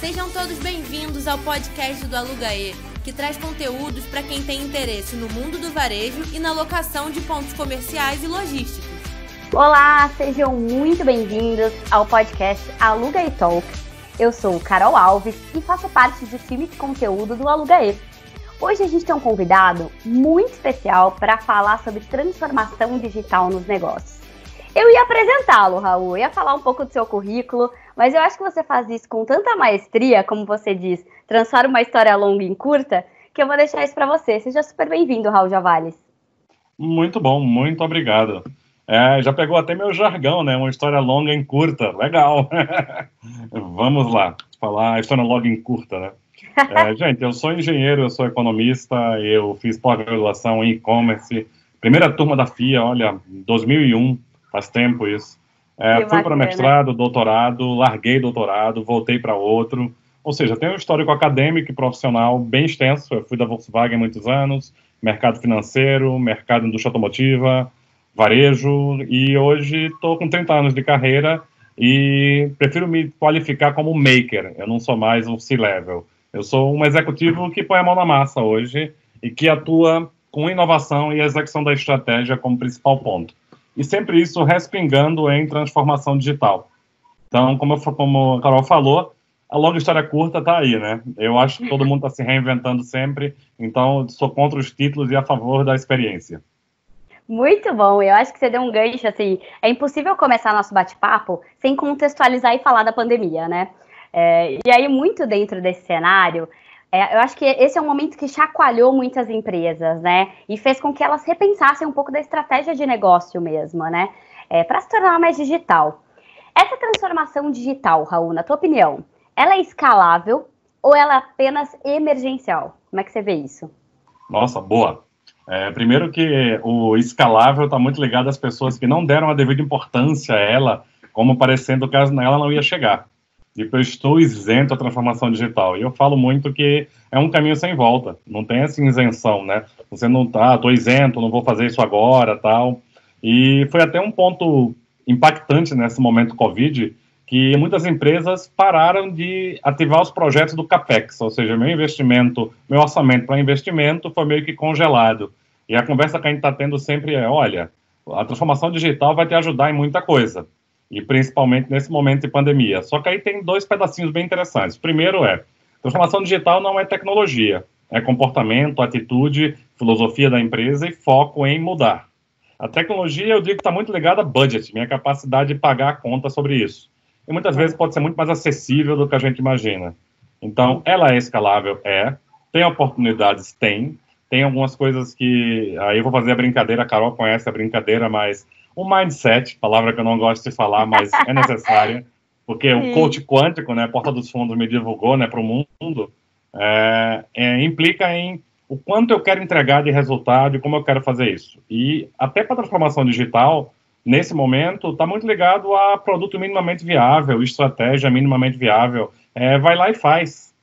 Sejam todos bem-vindos ao podcast do Alugaê, que traz conteúdos para quem tem interesse no mundo do varejo e na locação de pontos comerciais e logísticos. Olá, sejam muito bem-vindos ao podcast Alugaê Talk. Eu sou Carol Alves e faço parte do time de conteúdo do Alugaê. Hoje a gente tem um convidado muito especial para falar sobre transformação digital nos negócios. Eu ia apresentá-lo, Raul, eu ia falar um pouco do seu currículo, mas eu acho que você faz isso com tanta maestria, como você diz, transforma uma história longa em curta, que eu vou deixar isso para você. Seja super bem-vindo, Raul Javales. Muito bom, muito obrigado. É, já pegou até meu jargão, né? Uma história longa em curta. Legal. Vamos lá, falar a história longa em curta, né? É, gente, eu sou engenheiro, eu sou economista, eu fiz pós-graduação em e-commerce, primeira turma da FIA, olha, 2001, faz tempo isso. É, fui para mestrado, doutorado, larguei doutorado, voltei para outro. Ou seja, tenho um histórico acadêmico e profissional bem extenso. Eu fui da Volkswagen há muitos anos, mercado financeiro, mercado indústria automotiva, varejo, e hoje estou com 30 anos de carreira e prefiro me qualificar como maker. Eu não sou mais um C-level. Eu sou um executivo que põe a mão na massa hoje e que atua com inovação e execução da estratégia como principal ponto e sempre isso respingando em transformação digital. Então, como, eu, como a Carol falou, a longa história curta está aí, né? Eu acho que todo mundo está se reinventando sempre, então sou contra os títulos e a favor da experiência. Muito bom, eu acho que você deu um gancho, assim, é impossível começar nosso bate-papo sem contextualizar e falar da pandemia, né? É, e aí, muito dentro desse cenário, é, eu acho que esse é um momento que chacoalhou muitas empresas, né? E fez com que elas repensassem um pouco da estratégia de negócio mesmo, né? É, para se tornar mais digital. Essa transformação digital, Raul, na tua opinião, ela é escalável ou ela é apenas emergencial? Como é que você vê isso? Nossa, boa. É, primeiro que o escalável está muito ligado às pessoas que não deram a devida importância a ela, como parecendo que ela não ia chegar de que eu estou isento à transformação digital. E eu falo muito que é um caminho sem volta, não tem essa isenção, né? Você não tá, estou isento, não vou fazer isso agora, tal. E foi até um ponto impactante nesse momento Covid, que muitas empresas pararam de ativar os projetos do CAPEX, ou seja, meu investimento, meu orçamento para investimento foi meio que congelado. E a conversa que a gente está tendo sempre é, olha, a transformação digital vai te ajudar em muita coisa, e principalmente nesse momento de pandemia. Só que aí tem dois pedacinhos bem interessantes. primeiro é, transformação digital não é tecnologia, é comportamento, atitude, filosofia da empresa e foco em mudar. A tecnologia, eu digo que está muito ligada a budget, minha capacidade de pagar a conta sobre isso. E muitas vezes pode ser muito mais acessível do que a gente imagina. Então, ela é escalável? É. Tem oportunidades? Tem. Tem algumas coisas que. Aí eu vou fazer a brincadeira, a Carol conhece a brincadeira, mas o mindset, palavra que eu não gosto de falar, mas é necessária, porque Sim. o coach quântico, né, Porta dos Fundos me divulgou, né, para o mundo, é, é, implica em o quanto eu quero entregar de resultado e como eu quero fazer isso. E até para a transformação digital, nesse momento, está muito ligado a produto minimamente viável, estratégia minimamente viável. É, vai lá e faz.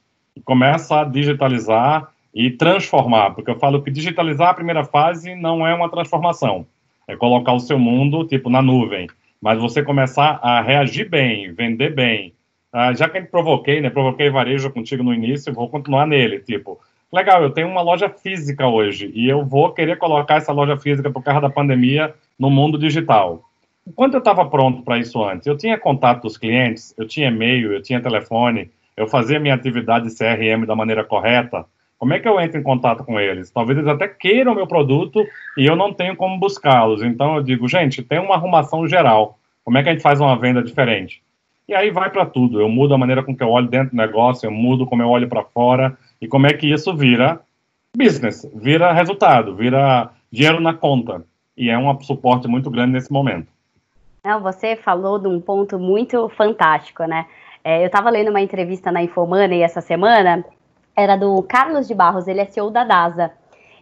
Começa a digitalizar e transformar, porque eu falo que digitalizar a primeira fase não é uma transformação é colocar o seu mundo, tipo, na nuvem. Mas você começar a reagir bem, vender bem. Ah, já que eu provoquei, né? Provoquei varejo contigo no início, vou continuar nele. Tipo, legal, eu tenho uma loja física hoje e eu vou querer colocar essa loja física por causa da pandemia no mundo digital. Quando eu estava pronto para isso antes, eu tinha contato dos clientes, eu tinha e-mail, eu tinha telefone, eu fazia minha atividade CRM da maneira correta. Como é que eu entro em contato com eles? Talvez eles até queiram meu produto e eu não tenho como buscá-los. Então eu digo, gente, tem uma arrumação geral. Como é que a gente faz uma venda diferente? E aí vai para tudo. Eu mudo a maneira com que eu olho dentro do negócio, eu mudo como eu olho para fora e como é que isso vira business, vira resultado, vira dinheiro na conta. E é um suporte muito grande nesse momento. Não, você falou de um ponto muito fantástico, né? É, eu estava lendo uma entrevista na Infomoney essa semana era do Carlos de Barros, ele é CEO da DASA.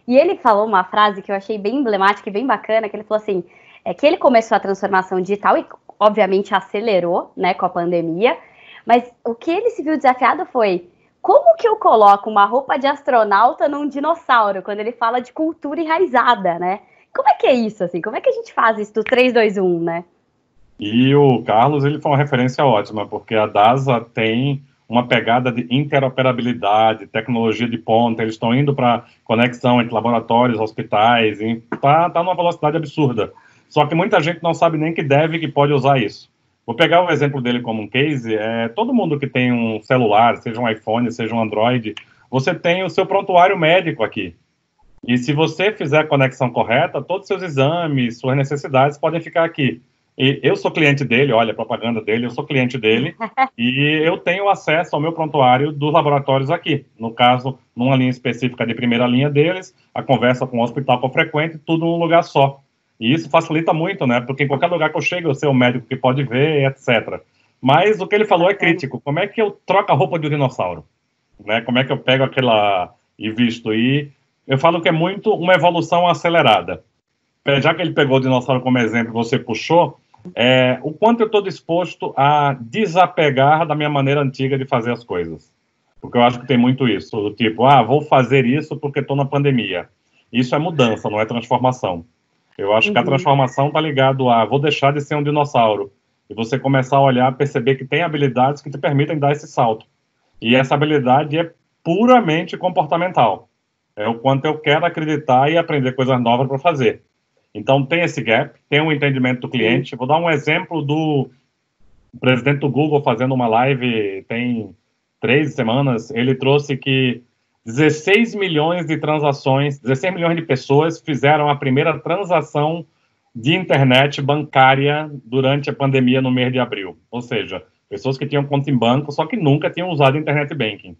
E ele falou uma frase que eu achei bem emblemática e bem bacana, que ele falou assim, é que ele começou a transformação digital e obviamente acelerou, né, com a pandemia, mas o que ele se viu desafiado foi como que eu coloco uma roupa de astronauta num dinossauro, quando ele fala de cultura enraizada, né? Como é que é isso, assim? Como é que a gente faz isso do 3, 2, 1, né? E o Carlos, ele foi uma referência ótima, porque a DASA tem uma pegada de interoperabilidade, tecnologia de ponta, eles estão indo para conexão entre laboratórios, hospitais, está tá numa velocidade absurda. Só que muita gente não sabe nem que deve que pode usar isso. Vou pegar o exemplo dele como um case. É, todo mundo que tem um celular, seja um iPhone, seja um Android, você tem o seu prontuário médico aqui. E se você fizer a conexão correta, todos os seus exames, suas necessidades podem ficar aqui. E eu sou cliente dele, olha a propaganda dele, eu sou cliente dele, e eu tenho acesso ao meu prontuário dos laboratórios aqui. No caso, numa linha específica de primeira linha deles, a conversa com o hospital com frequente, tudo num lugar só. E isso facilita muito, né? Porque em qualquer lugar que eu chego, eu sei o médico que pode ver, etc. Mas o que ele falou é crítico. Como é que eu troco a roupa de um dinossauro? Né? Como é que eu pego aquela e visto? E eu falo que é muito uma evolução acelerada. Já que ele pegou o dinossauro como exemplo, você puxou, é, o quanto eu estou disposto a desapegar da minha maneira antiga de fazer as coisas. Porque eu acho que tem muito isso, do tipo, ah, vou fazer isso porque estou na pandemia. Isso é mudança, não é transformação. Eu acho uhum. que a uhum. transformação está ligado a vou deixar de ser um dinossauro e você começar a olhar, perceber que tem habilidades que te permitem dar esse salto. E essa habilidade é puramente comportamental. É o quanto eu quero acreditar e aprender coisas novas para fazer. Então tem esse gap, tem um entendimento do cliente. Vou dar um exemplo do presidente do Google fazendo uma live tem três semanas. Ele trouxe que 16 milhões de transações, 16 milhões de pessoas fizeram a primeira transação de internet bancária durante a pandemia no mês de abril. Ou seja, pessoas que tinham conta em banco, só que nunca tinham usado internet banking.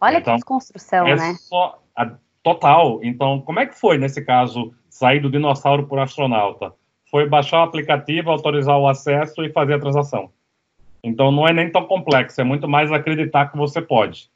Olha então, que desconstrução, é né? Só a, total. Então, como é que foi, nesse caso, sair do dinossauro por astronauta? Foi baixar o aplicativo, autorizar o acesso e fazer a transação. Então, não é nem tão complexo, é muito mais acreditar que você pode.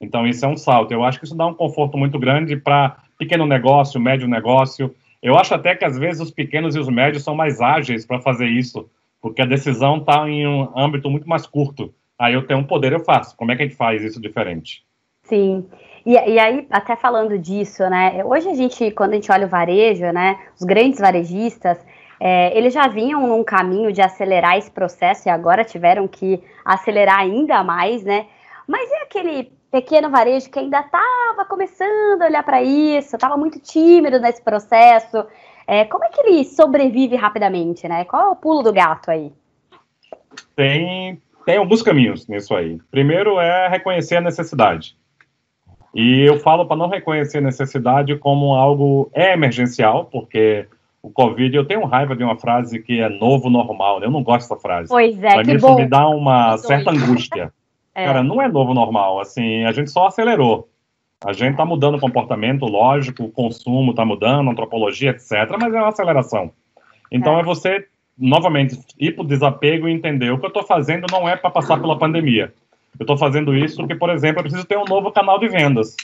Então, isso é um salto. Eu acho que isso dá um conforto muito grande para pequeno negócio, médio negócio. Eu acho até que, às vezes, os pequenos e os médios são mais ágeis para fazer isso, porque a decisão está em um âmbito muito mais curto. Aí eu tenho um poder, eu faço. Como é que a gente faz isso diferente? Sim. E, e, aí, até falando disso, né? Hoje a gente, quando a gente olha o varejo, né? Os grandes varejistas, é, eles já vinham num caminho de acelerar esse processo e agora tiveram que acelerar ainda mais, né? Mas é aquele pequeno varejo que ainda estava começando a olhar para isso, estava muito tímido nesse processo. É, como é que ele sobrevive rapidamente, né? Qual é o pulo do gato aí? Tem, tem alguns caminhos nisso aí. Primeiro é reconhecer a necessidade. E eu falo para não reconhecer a necessidade como algo é emergencial, porque o Covid, eu tenho raiva de uma frase que é novo normal, né? eu não gosto dessa frase. Pois é, pra que mim, bom. Isso me dá uma certa angústia. É. Cara, não é novo normal, assim, a gente só acelerou. A gente está mudando o comportamento, lógico, o consumo está mudando, a antropologia, etc., mas é uma aceleração. Então é, é você, novamente, ir para o desapego e entender o que eu estou fazendo não é para passar pela pandemia. Eu estou fazendo isso porque, por exemplo, eu preciso ter um novo canal de vendas.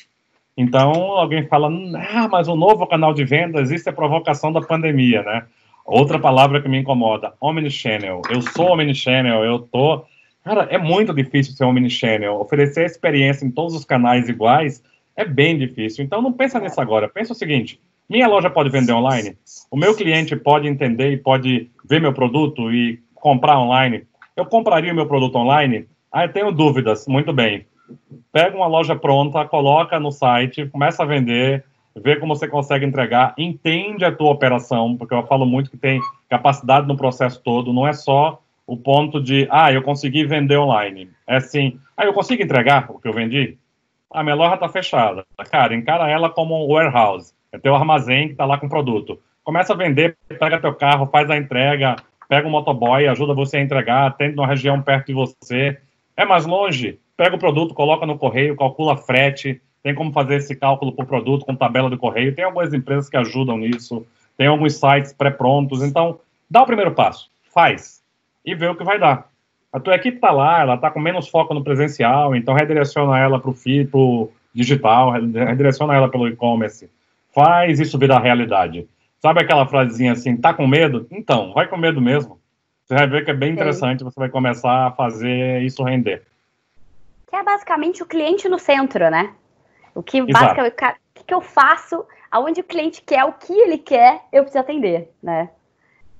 Então, alguém fala, ah, mas o um novo canal de vendas, isso é provocação da pandemia, né? Outra palavra que me incomoda, omnichannel. Eu sou omnichannel, eu tô Cara, é muito difícil ser mini-channel. Oferecer experiência em todos os canais iguais é bem difícil. Então, não pensa nisso agora. Pensa o seguinte: minha loja pode vender online? O meu cliente pode entender e pode ver meu produto e comprar online? Eu compraria o meu produto online? Ah, eu tenho dúvidas. Muito bem. Pega uma loja pronta, coloca no site, começa a vender, vê como você consegue entregar, entende a tua operação, porque eu falo muito que tem capacidade no processo todo, não é só o ponto de, ah, eu consegui vender online. É assim, ah, eu consigo entregar o que eu vendi? A minha loja está fechada. Cara, encara ela como um warehouse. É teu armazém que está lá com produto. Começa a vender, pega teu carro, faz a entrega, pega um motoboy, ajuda você a entregar, atende numa região perto de você. É mais longe? Pega o produto, coloca no correio, calcula frete, tem como fazer esse cálculo por produto com tabela do correio. Tem algumas empresas que ajudam nisso, tem alguns sites pré-prontos. Então, dá o primeiro passo, faz e ver o que vai dar. A tua equipe está lá, ela está com menos foco no presencial, então redireciona ela para o digital, redireciona ela pelo e-commerce. Faz isso virar realidade. Sabe aquela frasezinha assim, tá com medo? Então, vai com medo mesmo. Você vai ver que é bem interessante, você vai começar a fazer isso render. Que é basicamente o cliente no centro, né? O que basicamente, o que eu faço, aonde o cliente quer, o que ele quer, eu preciso atender, né?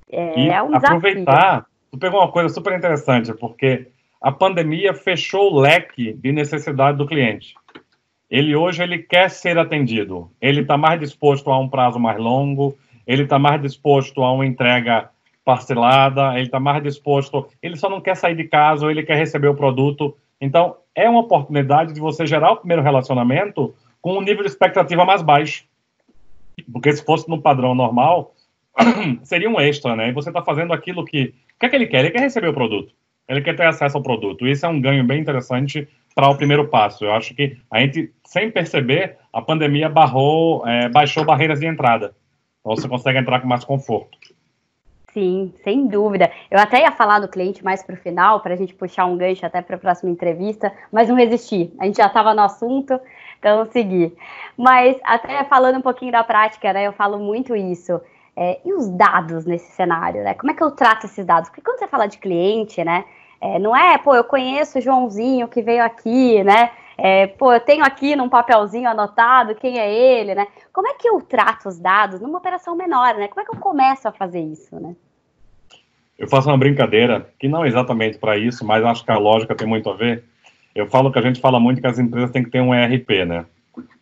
É, e é um aproveitar Tu pegou uma coisa super interessante, porque a pandemia fechou o leque de necessidade do cliente. Ele hoje ele quer ser atendido, ele está mais disposto a um prazo mais longo, ele está mais disposto a uma entrega parcelada, ele está mais disposto, ele só não quer sair de casa, ou ele quer receber o produto. Então, é uma oportunidade de você gerar o primeiro relacionamento com um nível de expectativa mais baixo. Porque se fosse no padrão normal, seria um extra, né? E você está fazendo aquilo que. O que é que ele quer? Ele quer receber o produto. Ele quer ter acesso ao produto. Isso é um ganho bem interessante para o primeiro passo. Eu acho que a gente, sem perceber, a pandemia barrou, é, baixou barreiras de entrada. Então você consegue entrar com mais conforto. Sim, sem dúvida. Eu até ia falar do cliente mais para o final, para a gente puxar um gancho até para a próxima entrevista, mas não resisti. A gente já estava no assunto, então segui. Mas até falando um pouquinho da prática, né? Eu falo muito isso. É, e os dados nesse cenário, né? Como é que eu trato esses dados? Porque quando você fala de cliente, né? É, não é, pô, eu conheço o Joãozinho que veio aqui, né? É, pô, eu tenho aqui num papelzinho anotado quem é ele, né? Como é que eu trato os dados numa operação menor, né? Como é que eu começo a fazer isso, né? Eu faço uma brincadeira, que não é exatamente para isso, mas acho que a lógica tem muito a ver. Eu falo que a gente fala muito que as empresas têm que ter um ERP, né?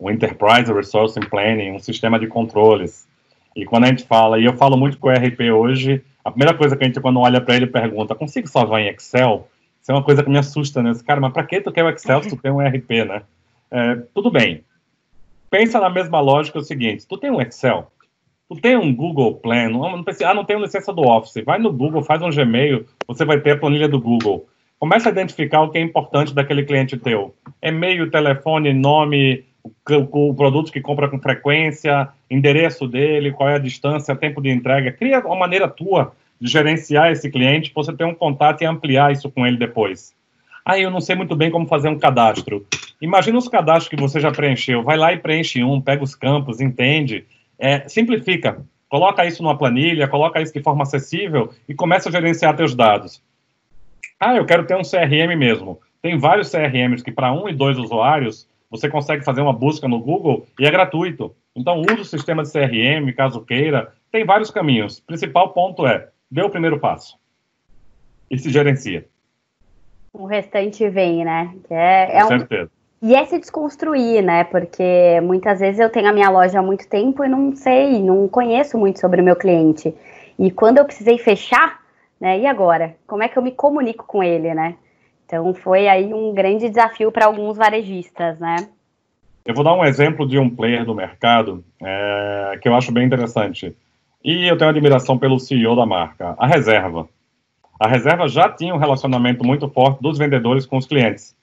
Um Enterprise Resource Planning, um sistema de controles. E quando a gente fala, e eu falo muito com o ERP hoje, a primeira coisa que a gente, quando olha para ele, pergunta: consigo salvar em Excel? Isso é uma coisa que me assusta, né? Cara, mas para que tu quer o Excel se tu tem um ERP, né? É, tudo bem. Pensa na mesma lógica o seguinte: tu tem um Excel, tu tem um Google Plan, não, não ah, não tenho licença do Office, vai no Google, faz um Gmail, você vai ter a planilha do Google. Começa a identificar o que é importante daquele cliente teu. E-mail, telefone, nome, o, o produto que compra com frequência, endereço dele, qual é a distância, tempo de entrega. Cria uma maneira tua de gerenciar esse cliente, você ter um contato e ampliar isso com ele depois. Ah, eu não sei muito bem como fazer um cadastro. Imagina os cadastros que você já preencheu. Vai lá e preenche um, pega os campos, entende. É, simplifica. Coloca isso numa planilha, coloca isso de forma acessível e começa a gerenciar teus dados. Ah, eu quero ter um CRM mesmo. Tem vários CRMs que para um e dois usuários você consegue fazer uma busca no Google e é gratuito. Então use o sistema de CRM, caso queira. Tem vários caminhos. O principal ponto é dê o primeiro passo e se gerencia. O restante vem, né? Que é, é Com um... certeza. E é se desconstruir, né? Porque muitas vezes eu tenho a minha loja há muito tempo e não sei, não conheço muito sobre o meu cliente. E quando eu precisei fechar, né? E agora? Como é que eu me comunico com ele, né? Então foi aí um grande desafio para alguns varejistas, né? Eu vou dar um exemplo de um player do mercado é, que eu acho bem interessante. E eu tenho admiração pelo CEO da marca, a Reserva. A Reserva já tinha um relacionamento muito forte dos vendedores com os clientes.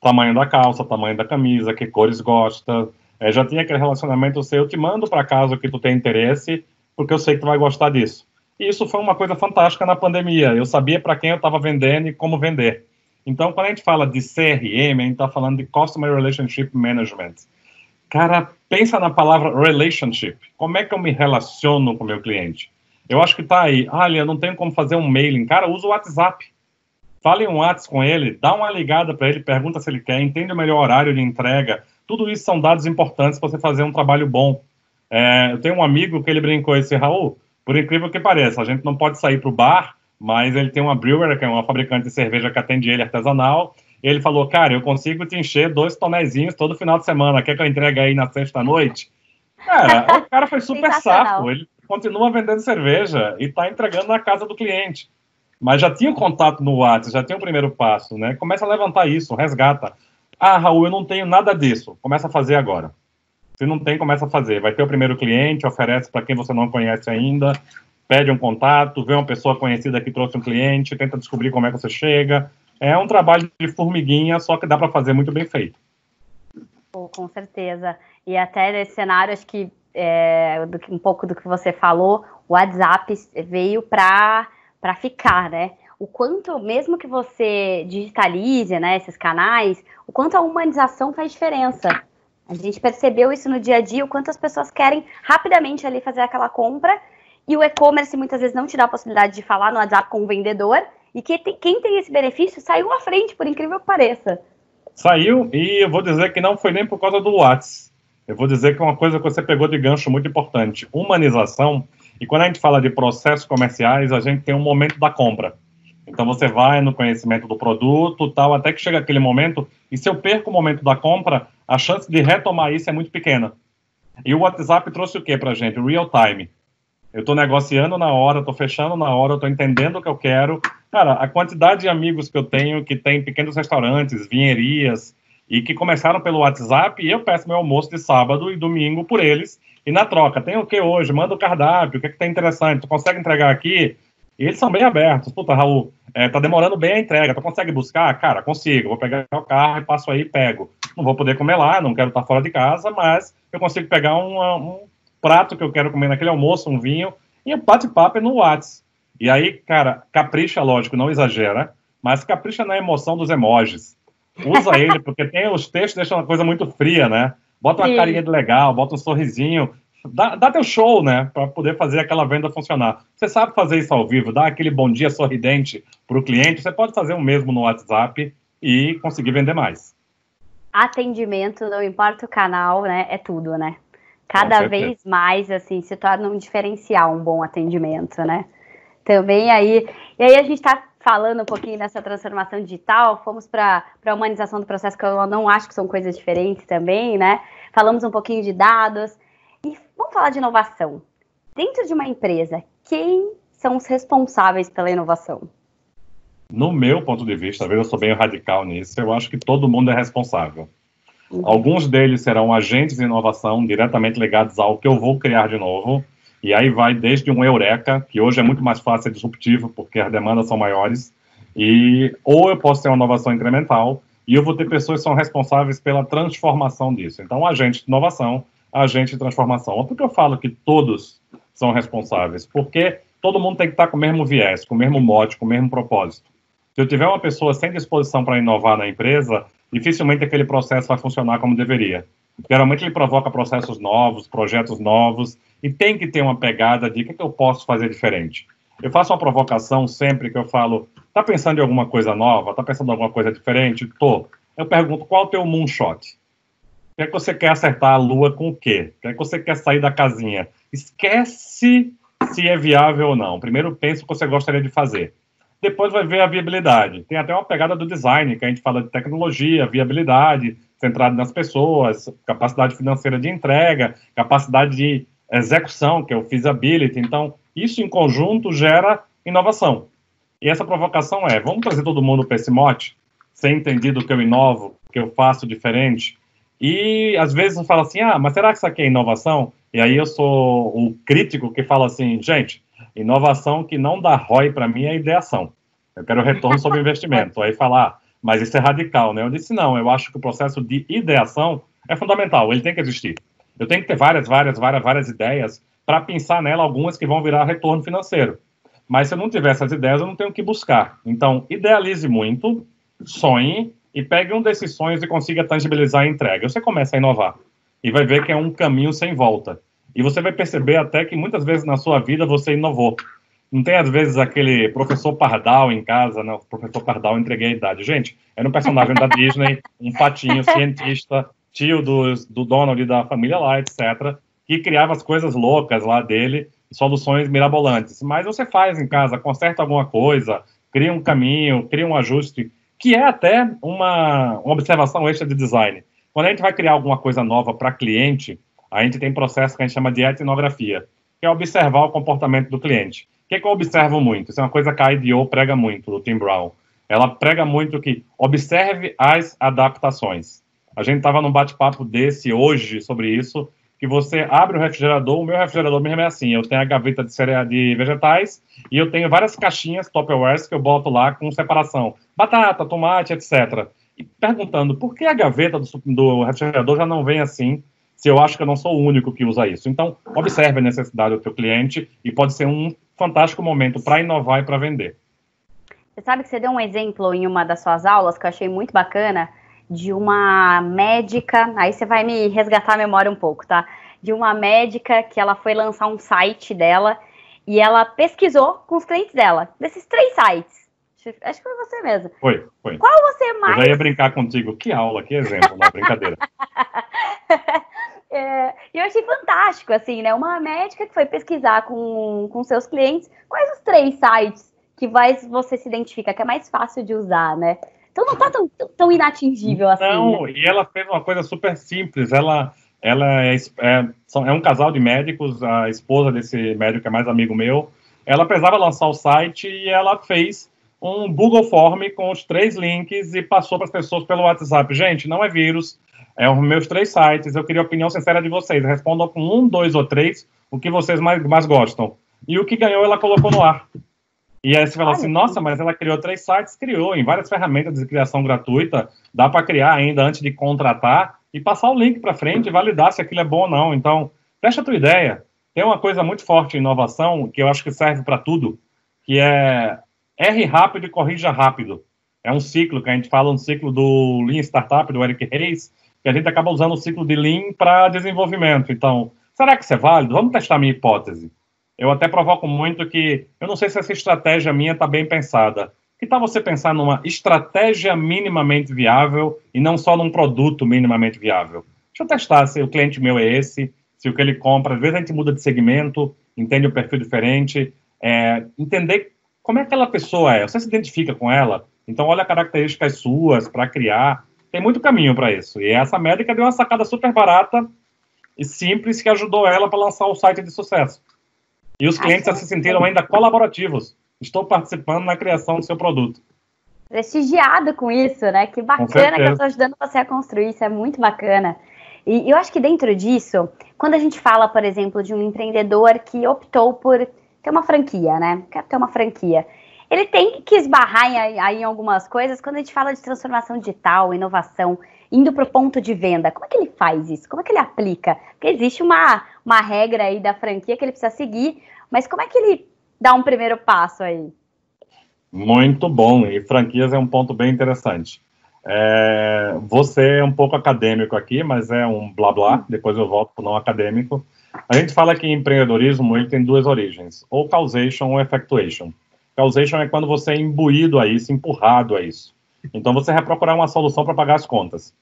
Tamanho da calça, tamanho da camisa, que cores gosta. É, já tinha aquele relacionamento seu, eu te mando para casa o que tu tem interesse, porque eu sei que tu vai gostar disso. E isso foi uma coisa fantástica na pandemia. Eu sabia para quem eu estava vendendo e como vender. Então, quando a gente fala de CRM, a gente está falando de Customer Relationship Management. Cara, pensa na palavra relationship. Como é que eu me relaciono com o meu cliente? Eu acho que está aí. Olha, eu não tenho como fazer um mailing. Cara, usa o WhatsApp. Fale um WhatsApp com ele, dá uma ligada para ele, pergunta se ele quer, entende o melhor horário de entrega. Tudo isso são dados importantes para você fazer um trabalho bom. É, eu tenho um amigo que ele brincou esse Raul, por incrível que pareça, a gente não pode sair para o bar, mas ele tem uma brewer, que é uma fabricante de cerveja que atende ele artesanal, e ele falou, cara, eu consigo te encher dois tonézinhos todo final de semana, quer que eu entregue aí na sexta-noite? Cara, o cara foi super safo, ele continua vendendo cerveja e está entregando na casa do cliente. Mas já tinha contato no WhatsApp, já tinha o primeiro passo, né? Começa a levantar isso, resgata. Ah, Raul, eu não tenho nada disso. Começa a fazer agora. Se não tem, começa a fazer. Vai ter o primeiro cliente, oferece para quem você não conhece ainda, pede um contato, vê uma pessoa conhecida que trouxe um cliente, tenta descobrir como é que você chega. É um trabalho de formiguinha, só que dá para fazer muito bem feito. Pô, com certeza. E até nesse cenário, acho que é, um pouco do que você falou, o WhatsApp veio para ficar, né? O quanto, mesmo que você digitalize né, esses canais, o quanto a humanização faz diferença. A gente percebeu isso no dia a dia, o quanto as pessoas querem rapidamente ali fazer aquela compra e o e-commerce muitas vezes não te dá a possibilidade de falar no WhatsApp com o vendedor e que tem, quem tem esse benefício saiu à frente, por incrível que pareça. Saiu e eu vou dizer que não foi nem por causa do WhatsApp. Eu vou dizer que é uma coisa que você pegou de gancho muito importante, humanização. E quando a gente fala de processos comerciais, a gente tem um momento da compra. Então você vai no conhecimento do produto, tal, até que chega aquele momento, e se eu perco o momento da compra, a chance de retomar isso é muito pequena. E o WhatsApp trouxe o que para gente? Real time. Eu estou negociando na hora, estou fechando na hora, estou entendendo o que eu quero. Cara, a quantidade de amigos que eu tenho que tem pequenos restaurantes, vinherias, e que começaram pelo WhatsApp, e eu peço meu almoço de sábado e domingo por eles, e na troca, tem o que hoje? Manda o cardápio, o que, é que tem interessante? Tu consegue entregar aqui? E eles são bem abertos. Puta, Raul, é, tá demorando bem a entrega, tu consegue buscar? Cara, consigo. Vou pegar o carro e passo aí e pego. Não vou poder comer lá, não quero estar fora de casa, mas eu consigo pegar um prato que eu quero comer naquele almoço, um vinho, e o bate-papo é no WhatsApp. E aí, cara, capricha, lógico, não exagera, mas capricha na emoção dos emojis. Usa ele, porque tem os textos deixam uma coisa muito fria, né? Bota uma Sim. carinha de legal, bota um sorrisinho, dá, dá teu show, né? Para poder fazer aquela venda funcionar. Você sabe fazer isso ao vivo, dar aquele bom dia sorridente para o cliente, você pode fazer o mesmo no WhatsApp e conseguir vender mais. Atendimento, não importa o canal, né? É tudo, né? Cada vez mais, assim, se torna um diferencial um bom atendimento, né? Também aí. E aí a gente está falando um pouquinho dessa transformação digital, fomos para a humanização do processo, que eu não acho que são coisas diferentes também, né? Falamos um pouquinho de dados. E vamos falar de inovação. Dentro de uma empresa, quem são os responsáveis pela inovação? No meu ponto de vista, talvez eu sou bem radical nisso, eu acho que todo mundo é responsável. Alguns deles serão agentes de inovação diretamente ligados ao que eu vou criar de novo, e aí vai desde um eureka, que hoje é muito mais fácil e disruptivo, porque as demandas são maiores, e ou eu posso ter uma inovação incremental, e eu vou ter pessoas que são responsáveis pela transformação disso. Então, agente de inovação, agente de transformação. Por que eu falo que todos são responsáveis? Porque todo mundo tem que estar com o mesmo viés, com o mesmo mote, com o mesmo propósito. Se eu tiver uma pessoa sem disposição para inovar na empresa, dificilmente aquele processo vai funcionar como deveria. Geralmente ele provoca processos novos, projetos novos, e tem que ter uma pegada de o que, que eu posso fazer diferente. Eu faço uma provocação sempre que eu falo, tá pensando em alguma coisa nova? Tá pensando em alguma coisa diferente? Tô. Eu pergunto, qual é o teu moonshot? O que é que você quer acertar a lua com o quê? O que é que você quer sair da casinha? Esquece se é viável ou não. Primeiro pense o que você gostaria de fazer. Depois vai ver a viabilidade. Tem até uma pegada do design, que a gente fala de tecnologia, viabilidade, centrado nas pessoas, capacidade financeira de entrega, capacidade de execução, que é o feasibility. Então, isso em conjunto gera inovação. E essa provocação é: vamos trazer todo mundo para esse mote, ser entendido que eu inovo, que eu faço diferente. E às vezes eu falo assim: ah, mas será que isso aqui é inovação? E aí eu sou o crítico que fala assim: gente, inovação que não dá ROI para mim é ideação. Eu quero retorno sobre investimento. Aí falar, mas isso é radical, né? Eu disse: não, eu acho que o processo de ideação é fundamental, ele tem que existir. Eu tenho que ter várias, várias, várias, várias ideias para pensar nela algumas que vão virar retorno financeiro. Mas se eu não tiver essas ideias, eu não tenho que buscar. Então, idealize muito, sonhe e pegue um desses sonhos e consiga tangibilizar a entrega. Você começa a inovar e vai ver que é um caminho sem volta. E você vai perceber até que muitas vezes na sua vida você inovou. Não tem, às vezes, aquele professor Pardal em casa, não, professor Pardal, entreguei a idade. Gente, era um personagem da Disney, um patinho cientista, tio do, do Donald da família lá, etc., que criava as coisas loucas lá dele, soluções mirabolantes. Mas você faz em casa, conserta alguma coisa, cria um caminho, cria um ajuste, que é até uma, uma observação extra de design. Quando a gente vai criar alguma coisa nova para cliente, a gente tem um processo que a gente chama de etnografia, que é observar o comportamento do cliente. O que, é que eu observo muito? Isso é uma coisa que a IDO prega muito, do Tim Brown. Ela prega muito que observe as adaptações. A gente estava num bate-papo desse hoje sobre isso, que você abre o refrigerador, o meu refrigerador mesmo é assim, eu tenho a gaveta de de vegetais e eu tenho várias caixinhas Tupperwares que eu boto lá com separação, batata, tomate, etc. E perguntando, por que a gaveta do, do refrigerador já não vem assim, se eu acho que eu não sou o único que usa isso? Então, observe a necessidade do teu cliente e pode ser um fantástico momento para inovar e para vender. Você sabe que você deu um exemplo em uma das suas aulas que eu achei muito bacana, de uma médica, aí você vai me resgatar a memória um pouco, tá? De uma médica que ela foi lançar um site dela e ela pesquisou com os clientes dela, desses três sites. Acho que foi você mesmo. Foi, foi. Qual você mais. Eu já ia brincar contigo. Que aula, que exemplo, na brincadeira. É, eu achei fantástico, assim, né? Uma médica que foi pesquisar com, com seus clientes quais os três sites que mais você se identifica, que é mais fácil de usar, né? Então não tá tão, tão inatingível assim. Não, né? e ela fez uma coisa super simples. Ela, ela é, é, é, um casal de médicos, a esposa desse médico é mais amigo meu. Ela precisava lançar o site e ela fez um Google Form com os três links e passou para as pessoas pelo WhatsApp. Gente, não é vírus, é os meus três sites. Eu queria a opinião sincera de vocês. Respondam com um, dois ou três o que vocês mais, mais gostam. E o que ganhou, ela colocou no ar. E aí você fala assim, nossa, mas ela criou três sites, criou em várias ferramentas de criação gratuita, dá para criar ainda antes de contratar e passar o link para frente e validar se aquilo é bom ou não. Então, fecha a tua ideia. Tem uma coisa muito forte em inovação que eu acho que serve para tudo, que é erre rápido e corrija rápido. É um ciclo que a gente fala, um ciclo do Lean Startup, do Eric Reis, que a gente acaba usando o ciclo de Lean para desenvolvimento. Então, será que isso é válido? Vamos testar a minha hipótese. Eu até provoco muito que eu não sei se essa estratégia minha está bem pensada. Que tal você pensar numa estratégia minimamente viável e não só num produto minimamente viável? Deixa eu testar se o cliente meu é esse, se o que ele compra. Às vezes a gente muda de segmento, entende um perfil diferente, é, entender como é que aquela pessoa é. Você se identifica com ela, então olha características suas para criar. Tem muito caminho para isso. E essa médica deu uma sacada super barata e simples que ajudou ela para lançar o site de sucesso. E os clientes se sentiram ainda colaborativos. Estou participando na criação do seu produto. Prestigiado com isso, né? Que bacana que eu estou ajudando você a construir, isso é muito bacana. E eu acho que dentro disso, quando a gente fala, por exemplo, de um empreendedor que optou por ter uma franquia, né? Quer ter uma franquia. Ele tem que esbarrar aí, aí em algumas coisas quando a gente fala de transformação digital, inovação, indo para o ponto de venda. Como é que ele faz isso? Como é que ele aplica? Porque existe uma, uma regra aí da franquia que ele precisa seguir, mas como é que ele dá um primeiro passo aí? Muito bom, e franquias é um ponto bem interessante. É, você é um pouco acadêmico aqui, mas é um blá blá, depois eu volto para o não acadêmico. A gente fala que empreendedorismo ele tem duas origens, ou causation ou effectuation. Causation é quando você é imbuído a isso, empurrado a isso. Então você vai procurar uma solução para pagar as contas.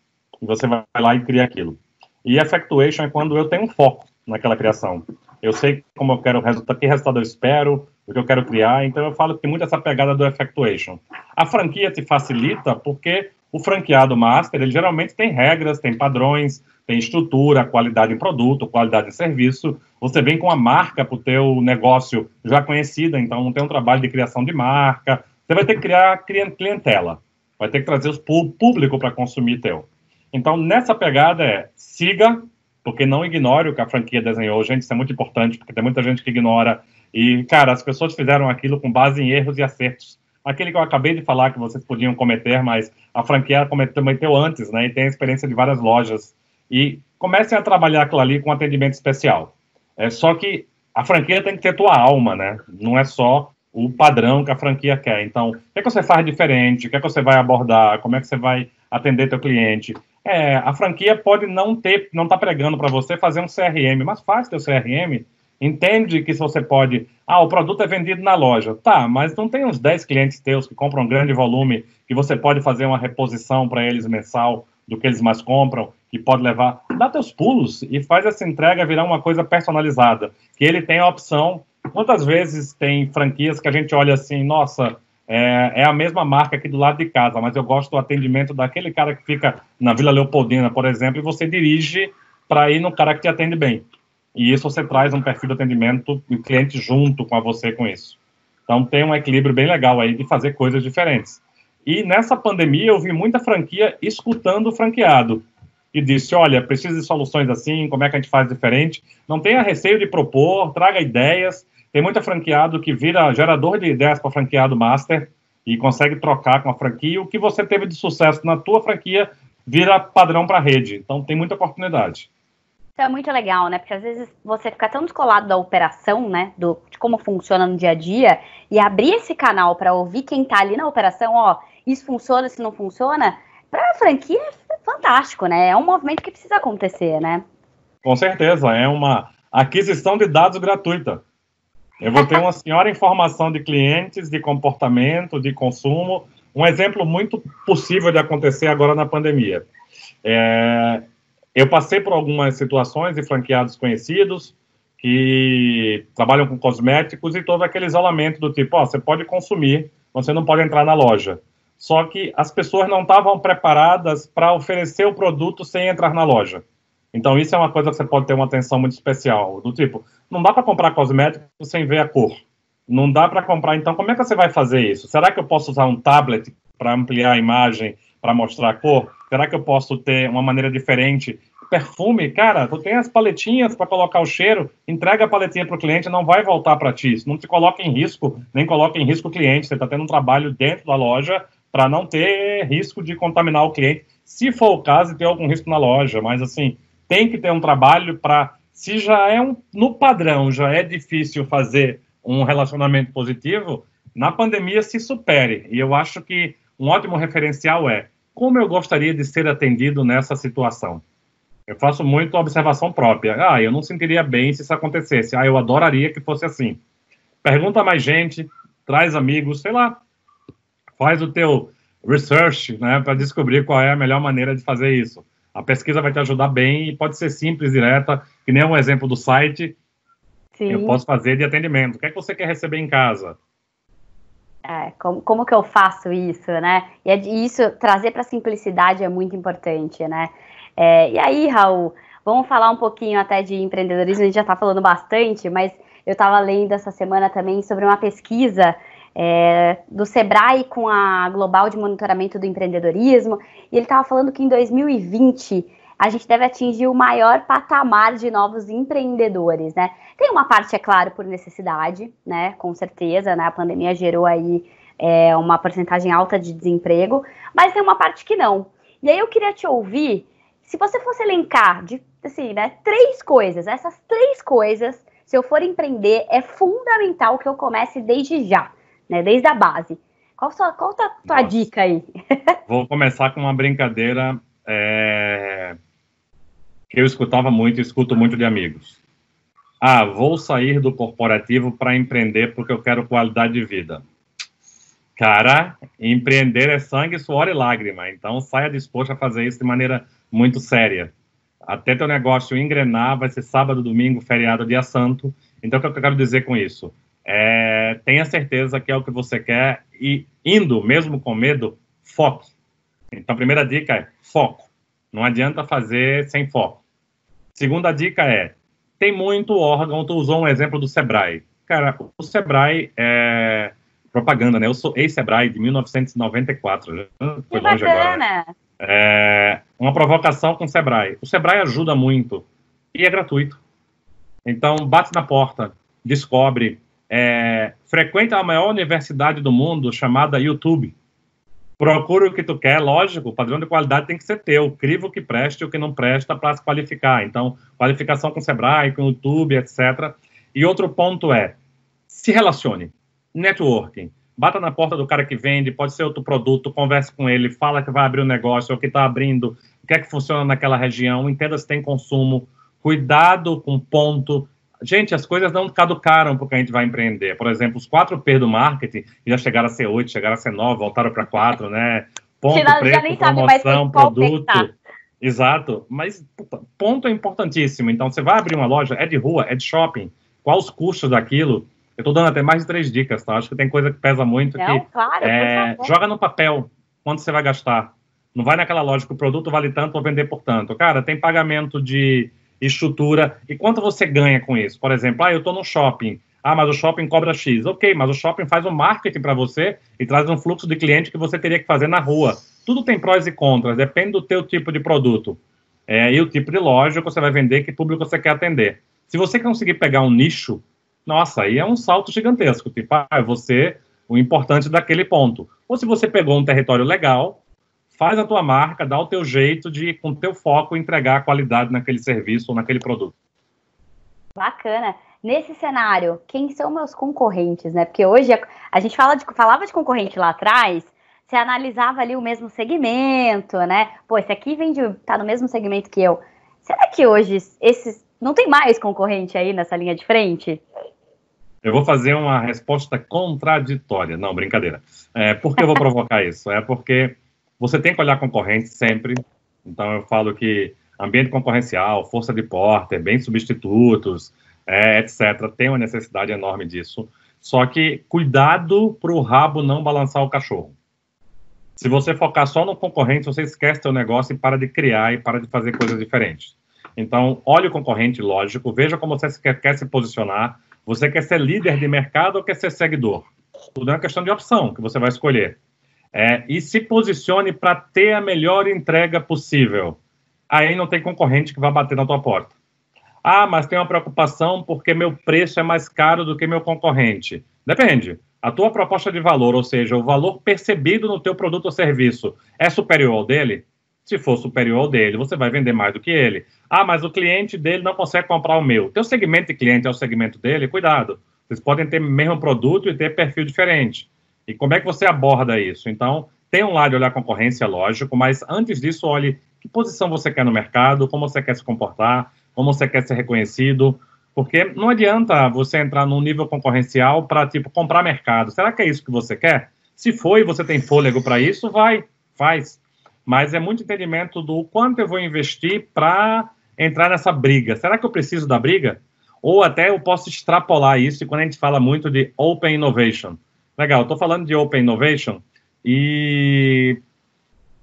E você vai lá e cria aquilo. E effectuation é quando eu tenho um foco naquela criação. Eu sei como eu quero resultado, que resultado eu espero, o que eu quero criar. Então eu falo que tem muito essa pegada do effectuation. A franquia te facilita porque o franqueado master, ele geralmente tem regras, tem padrões, tem estrutura, qualidade em produto, qualidade em serviço. Você vem com a marca para o teu negócio já conhecida, então não tem um trabalho de criação de marca. Você vai ter que criar clientela vai ter que trazer o público para consumir teu. Então, nessa pegada é siga, porque não ignore o que a franquia desenhou. Gente, isso é muito importante, porque tem muita gente que ignora. E, cara, as pessoas fizeram aquilo com base em erros e acertos. Aquele que eu acabei de falar que vocês podiam cometer, mas a franquia cometeu antes, né? E tem a experiência de várias lojas. E comecem a trabalhar aquilo ali com atendimento especial. É só que a franquia tem que ter tua alma, né? Não é só o padrão que a franquia quer. Então, o que, é que você faz diferente? O que, é que você vai abordar? Como é que você vai atender teu cliente? É, a franquia pode não ter, não tá pregando para você fazer um CRM, mas faz teu CRM. Entende que se você pode. Ah, o produto é vendido na loja. Tá, mas não tem uns 10 clientes teus que compram um grande volume que você pode fazer uma reposição para eles mensal do que eles mais compram, que pode levar. Dá teus pulos e faz essa entrega virar uma coisa personalizada. Que ele tem a opção Quantas vezes tem franquias que a gente olha assim, nossa, é, é, a mesma marca aqui do lado de casa, mas eu gosto do atendimento daquele cara que fica na Vila Leopoldina, por exemplo, e você dirige para ir no cara que te atende bem. E isso você traz um perfil de atendimento e cliente junto com você com isso. Então tem um equilíbrio bem legal aí de fazer coisas diferentes. E nessa pandemia eu vi muita franquia escutando o franqueado e disse: olha, precisa de soluções assim, como é que a gente faz diferente? Não tenha receio de propor, traga ideias tem muita franqueado que vira gerador de ideias para franqueado master e consegue trocar com a franquia. O que você teve de sucesso na tua franquia vira padrão para a rede. Então tem muita oportunidade. Isso é muito legal, né? Porque às vezes você fica tão descolado da operação, né? Do, de como funciona no dia a dia, e abrir esse canal para ouvir quem está ali na operação, ó, isso funciona, se não funciona, para a franquia é fantástico, né? É um movimento que precisa acontecer, né? Com certeza, é uma aquisição de dados gratuita. Eu vou ter uma senhora informação de clientes, de comportamento, de consumo. Um exemplo muito possível de acontecer agora na pandemia. É, eu passei por algumas situações de franqueados conhecidos que trabalham com cosméticos e todo aquele isolamento do tipo, ó, você pode consumir, você não pode entrar na loja. Só que as pessoas não estavam preparadas para oferecer o produto sem entrar na loja. Então, isso é uma coisa que você pode ter uma atenção muito especial. Do tipo, não dá para comprar cosmético sem ver a cor. Não dá para comprar. Então, como é que você vai fazer isso? Será que eu posso usar um tablet para ampliar a imagem, para mostrar a cor? Será que eu posso ter uma maneira diferente? Perfume, cara, tu tem as paletinhas para colocar o cheiro, entrega a paletinha para o cliente, não vai voltar para ti. Isso não te coloca em risco, nem coloca em risco o cliente. Você está tendo um trabalho dentro da loja para não ter risco de contaminar o cliente, se for o caso, e ter algum risco na loja. Mas, assim, tem que ter um trabalho para. Se já é um. No padrão, já é difícil fazer um relacionamento positivo, na pandemia se supere. E eu acho que um ótimo referencial é como eu gostaria de ser atendido nessa situação. Eu faço muito observação própria. Ah, eu não sentiria bem se isso acontecesse. Ah, eu adoraria que fosse assim. Pergunta mais gente, traz amigos, sei lá, faz o teu research, né, para descobrir qual é a melhor maneira de fazer isso. A pesquisa vai te ajudar bem e pode ser simples, direta, que nem um exemplo do site. Sim. Eu posso fazer de atendimento. O que é que você quer receber em casa? É, como, como que eu faço isso, né? E é isso, trazer para a simplicidade é muito importante, né? É, e aí, Raul, vamos falar um pouquinho até de empreendedorismo, a gente já está falando bastante, mas eu estava lendo essa semana também sobre uma pesquisa é, do Sebrae com a Global de Monitoramento do Empreendedorismo, e ele estava falando que em 2020 a gente deve atingir o maior patamar de novos empreendedores, né? Tem uma parte, é claro, por necessidade, né? Com certeza, né? A pandemia gerou aí é, uma porcentagem alta de desemprego, mas tem uma parte que não. E aí eu queria te ouvir, se você fosse elencar de, assim, né, três coisas, essas três coisas, se eu for empreender, é fundamental que eu comece desde já né? Desde a base. Qual, sua, qual a tua dica aí? Vou começar com uma brincadeira é, que eu escutava muito e escuto muito de amigos. Ah, vou sair do corporativo para empreender porque eu quero qualidade de vida. Cara, empreender é sangue, suor e lágrima. Então, saia disposto a fazer isso de maneira muito séria. Até teu negócio engrenar, vai ser sábado, domingo, feriado, dia santo. Então, o que eu quero dizer com isso? É, tenha certeza que é o que você quer e indo, mesmo com medo, foque. Então, a primeira dica é foco. Não adianta fazer sem foco. Segunda dica é, tem muito órgão, tu usou um exemplo do Sebrae. Cara, o Sebrae é propaganda, né? Eu sou ex-Sebrae de 1994, foi que longe bacana. agora. É, uma provocação com o Sebrae. O Sebrae ajuda muito e é gratuito. Então, bate na porta, descobre, é, frequenta a maior universidade do mundo, chamada YouTube. Procura o que tu quer, lógico, o padrão de qualidade tem que ser teu. Crivo o que preste o que não presta para se qualificar. Então, qualificação com Sebrae, com YouTube, etc. E outro ponto é, se relacione. Networking. Bata na porta do cara que vende, pode ser outro produto, converse com ele, fala que vai abrir um negócio, ou que está abrindo, o que é que funciona naquela região, entenda se tem consumo. Cuidado com ponto Gente, as coisas não caducaram porque a gente vai empreender. Por exemplo, os 4P do marketing já chegaram a ser 8, chegaram a ser 9, voltaram para 4, né? Ponto, já, preço, já promoção, produto. Exato. Mas ponto é importantíssimo. Então, você vai abrir uma loja, é de rua, é de shopping. Quais os custos daquilo? Eu estou dando até mais de três dicas, tá? Acho que tem coisa que pesa muito. Não, que, claro, é, joga no papel quanto você vai gastar. Não vai naquela loja que o produto vale tanto, vou vender por tanto. Cara, tem pagamento de estrutura. E quanto você ganha com isso? Por exemplo, ah, eu estou no shopping. Ah, mas o shopping cobra X. Ok, mas o shopping faz um marketing para você e traz um fluxo de cliente que você teria que fazer na rua. Tudo tem prós e contras, depende do teu tipo de produto. É, e o tipo de loja que você vai vender, que público você quer atender. Se você conseguir pegar um nicho, nossa, aí é um salto gigantesco. Tipo, ah, você o importante daquele ponto. Ou se você pegou um território legal, faz a tua marca, dá o teu jeito de, com o teu foco, entregar a qualidade naquele serviço ou naquele produto. Bacana. Nesse cenário, quem são meus concorrentes, né? Porque hoje a, a gente fala de, falava de concorrente lá atrás, você analisava ali o mesmo segmento, né? Pô, esse aqui vende, tá no mesmo segmento que eu. Será que hoje esses não tem mais concorrente aí nessa linha de frente? Eu vou fazer uma resposta contraditória. Não, brincadeira. É, por que eu vou provocar isso? É porque você tem que olhar concorrente sempre. Então, eu falo que ambiente concorrencial, força de porta, bem substitutos, é, etc. Tem uma necessidade enorme disso. Só que cuidado para o rabo não balançar o cachorro. Se você focar só no concorrente, você esquece seu negócio e para de criar e para de fazer coisas diferentes. Então, olhe o concorrente, lógico, veja como você quer, quer se posicionar. Você quer ser líder de mercado ou quer ser seguidor? Tudo é uma questão de opção que você vai escolher. É, e se posicione para ter a melhor entrega possível. Aí não tem concorrente que vai bater na tua porta. Ah, mas tem uma preocupação porque meu preço é mais caro do que meu concorrente. Depende. A tua proposta de valor, ou seja, o valor percebido no teu produto ou serviço, é superior ao dele? Se for superior ao dele, você vai vender mais do que ele. Ah, mas o cliente dele não consegue comprar o meu. Teu segmento de cliente é o segmento dele, cuidado. Vocês podem ter o mesmo produto e ter perfil diferente. E como é que você aborda isso? Então, tem um lado de olhar a concorrência, lógico, mas antes disso, olhe que posição você quer no mercado, como você quer se comportar, como você quer ser reconhecido, porque não adianta você entrar num nível concorrencial para, tipo, comprar mercado. Será que é isso que você quer? Se for e você tem fôlego para isso, vai, faz. Mas é muito entendimento do quanto eu vou investir para entrar nessa briga. Será que eu preciso da briga? Ou até eu posso extrapolar isso quando a gente fala muito de Open Innovation. Legal, estou falando de Open Innovation e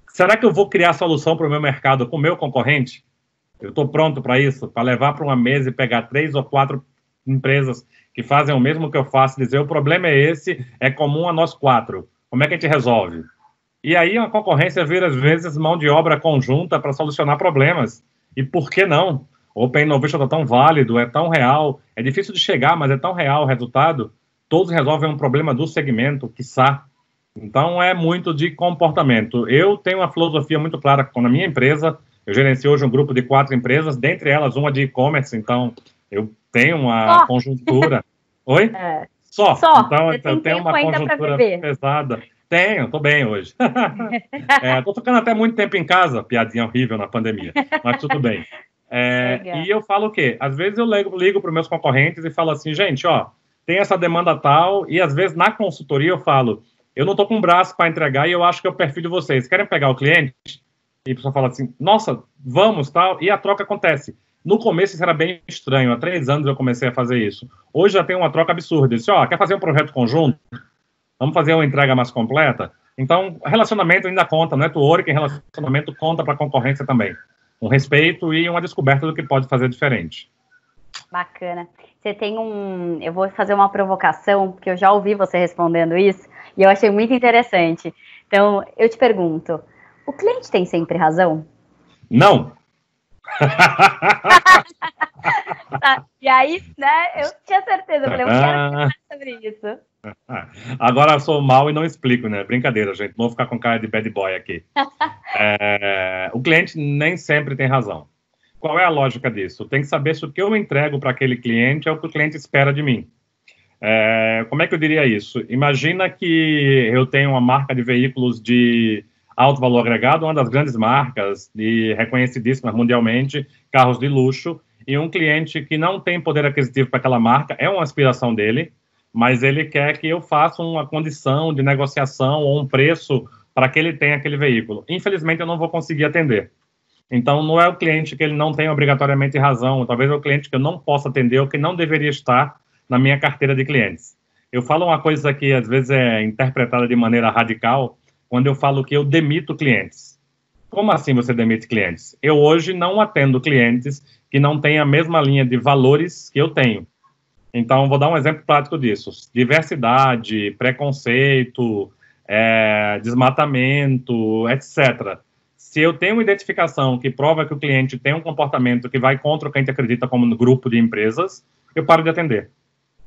será que eu vou criar solução para o meu mercado com o meu concorrente? Eu estou pronto para isso, para levar para uma mesa e pegar três ou quatro empresas que fazem o mesmo que eu faço dizer o problema é esse, é comum a nós quatro. Como é que a gente resolve? E aí a concorrência vira, às vezes, mão de obra conjunta para solucionar problemas. E por que não? Open Innovation está tão válido, é tão real, é difícil de chegar, mas é tão real o resultado todos resolvem um problema do segmento, quiçá. Então, é muito de comportamento. Eu tenho uma filosofia muito clara com a minha empresa. Eu gerencio hoje um grupo de quatro empresas, dentre elas uma de e-commerce, então eu tenho uma conjuntura. Oi? É. Só. Só. Então, eu tenho uma conjuntura pesada. Tenho, tô bem hoje. é, tô ficando até muito tempo em casa, piadinha horrível na pandemia, mas tudo bem. É, e eu falo o quê? Às vezes eu ligo, ligo para os meus concorrentes e falo assim, gente, ó, tem essa demanda tal, e às vezes na consultoria eu falo, eu não estou com um braço para entregar e eu acho que é o perfil de vocês. Querem pegar o cliente? E a pessoa fala assim, nossa, vamos, tal, e a troca acontece. No começo isso era bem estranho, há três anos eu comecei a fazer isso. Hoje já tem uma troca absurda. Disse, ó, quer fazer um projeto conjunto? Vamos fazer uma entrega mais completa? Então, relacionamento ainda conta, network em relacionamento conta para a concorrência também. Um respeito e uma descoberta do que pode fazer diferente. Bacana. Você tem um. Eu vou fazer uma provocação, porque eu já ouvi você respondendo isso, e eu achei muito interessante. Então, eu te pergunto: o cliente tem sempre razão? Não. tá, e aí, né, eu tinha certeza, eu falei, eu quero falar sobre isso. Agora eu sou mal e não explico, né? Brincadeira, gente. Não vou ficar com cara de bad boy aqui. É, o cliente nem sempre tem razão. Qual é a lógica disso? Tem que saber se o que eu entrego para aquele cliente é o que o cliente espera de mim. É, como é que eu diria isso? Imagina que eu tenho uma marca de veículos de alto valor agregado, uma das grandes marcas e reconhecidíssimas mundialmente, carros de luxo, e um cliente que não tem poder aquisitivo para aquela marca, é uma aspiração dele, mas ele quer que eu faça uma condição de negociação ou um preço para que ele tenha aquele veículo. Infelizmente, eu não vou conseguir atender. Então, não é o cliente que ele não tem obrigatoriamente razão, talvez é o cliente que eu não possa atender ou que não deveria estar na minha carteira de clientes. Eu falo uma coisa que às vezes é interpretada de maneira radical, quando eu falo que eu demito clientes. Como assim você demite clientes? Eu hoje não atendo clientes que não têm a mesma linha de valores que eu tenho. Então, vou dar um exemplo prático disso: diversidade, preconceito, é, desmatamento, etc se eu tenho uma identificação que prova que o cliente tem um comportamento que vai contra o que a gente acredita como no grupo de empresas, eu paro de atender.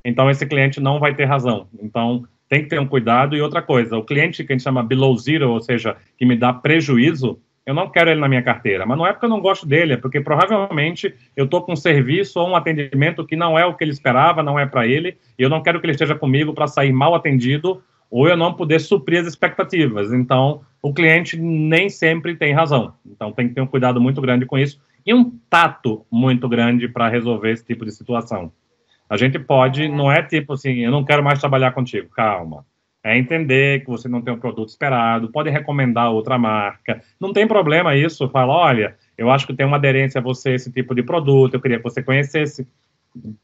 Então, esse cliente não vai ter razão. Então, tem que ter um cuidado. E outra coisa, o cliente que a gente chama below zero, ou seja, que me dá prejuízo, eu não quero ele na minha carteira. Mas não é porque eu não gosto dele, é porque provavelmente eu estou com um serviço ou um atendimento que não é o que ele esperava, não é para ele, e eu não quero que ele esteja comigo para sair mal atendido ou eu não poder suprir as expectativas. Então, o cliente nem sempre tem razão. Então, tem que ter um cuidado muito grande com isso e um tato muito grande para resolver esse tipo de situação. A gente pode, não é tipo assim, eu não quero mais trabalhar contigo, calma. É entender que você não tem o produto esperado, pode recomendar outra marca, não tem problema isso. Fala, olha, eu acho que tem uma aderência a você esse tipo de produto, eu queria que você conhecesse.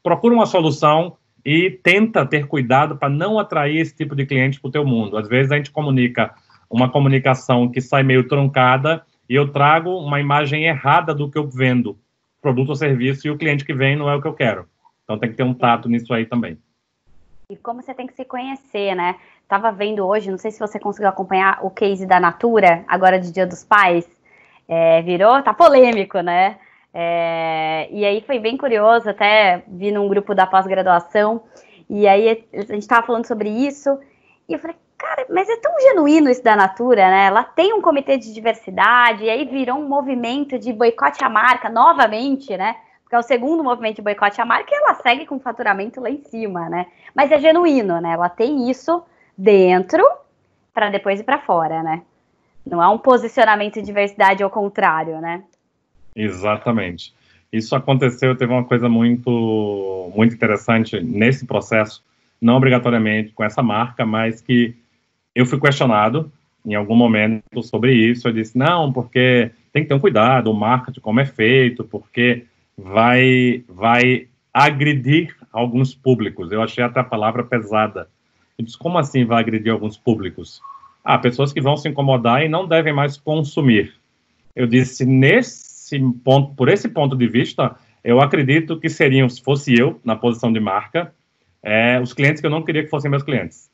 procura uma solução e tenta ter cuidado para não atrair esse tipo de cliente para o teu mundo. Às vezes a gente comunica uma comunicação que sai meio truncada e eu trago uma imagem errada do que eu vendo, produto ou serviço, e o cliente que vem não é o que eu quero. Então tem que ter um tato nisso aí também. E como você tem que se conhecer, né? Tava vendo hoje, não sei se você conseguiu acompanhar o case da Natura, agora de Dia dos Pais. É, virou, tá polêmico, né? É, e aí foi bem curioso, até vi num grupo da pós-graduação, e aí a gente tava falando sobre isso, e eu falei, cara, mas é tão genuíno isso da Natura, né? Ela tem um comitê de diversidade, e aí virou um movimento de boicote à marca novamente, né? Porque é o segundo movimento de boicote à marca e ela segue com faturamento lá em cima, né? Mas é genuíno, né? Ela tem isso dentro para depois ir para fora, né? Não é um posicionamento de diversidade ao contrário, né? Exatamente. Isso aconteceu, teve uma coisa muito, muito interessante nesse processo, não obrigatoriamente com essa marca, mas que eu fui questionado em algum momento sobre isso. Eu disse, não, porque tem que ter um cuidado, o marketing como é feito, porque vai, vai agredir alguns públicos. Eu achei até a palavra pesada. Eu disse, como assim vai agredir alguns públicos? Ah, pessoas que vão se incomodar e não devem mais consumir. Eu disse, nesse ponto, por esse ponto de vista, eu acredito que seriam, se fosse eu, na posição de marca, é, os clientes que eu não queria que fossem meus clientes.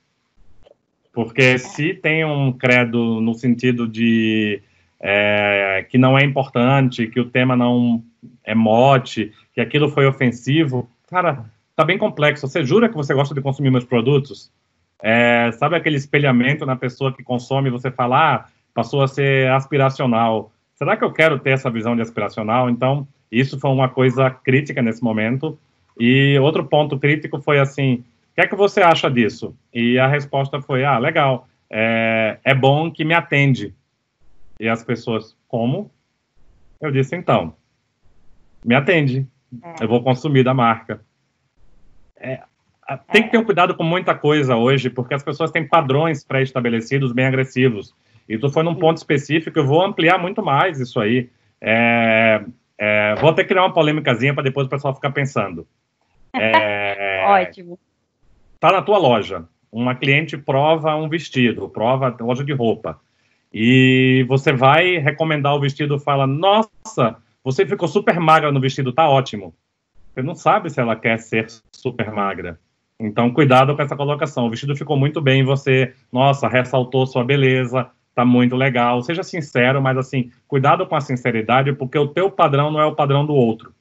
Porque se tem um credo no sentido de é, que não é importante, que o tema não é mote, que aquilo foi ofensivo, cara, tá bem complexo. Você jura que você gosta de consumir meus produtos? É, sabe aquele espelhamento na pessoa que consome, você fala, ah, passou a ser aspiracional. Será que eu quero ter essa visão de aspiracional? Então, isso foi uma coisa crítica nesse momento. E outro ponto crítico foi assim, o que é que você acha disso? E a resposta foi, ah, legal, é, é bom que me atende. E as pessoas, como? Eu disse, então, me atende. É. Eu vou consumir da marca. É, tem que ter um cuidado com muita coisa hoje, porque as pessoas têm padrões pré-estabelecidos bem agressivos. E tu foi num ponto específico, eu vou ampliar muito mais isso aí. É, é, vou até criar uma polêmicazinha para depois o pessoal ficar pensando. É, Ótimo. Tá na tua loja. Uma cliente prova um vestido, prova loja de roupa. E você vai recomendar o vestido, fala: Nossa, você ficou super magra no vestido, tá ótimo. Você não sabe se ela quer ser super magra. Então, cuidado com essa colocação. O vestido ficou muito bem, você, nossa, ressaltou sua beleza, tá muito legal. Seja sincero, mas assim, cuidado com a sinceridade, porque o teu padrão não é o padrão do outro.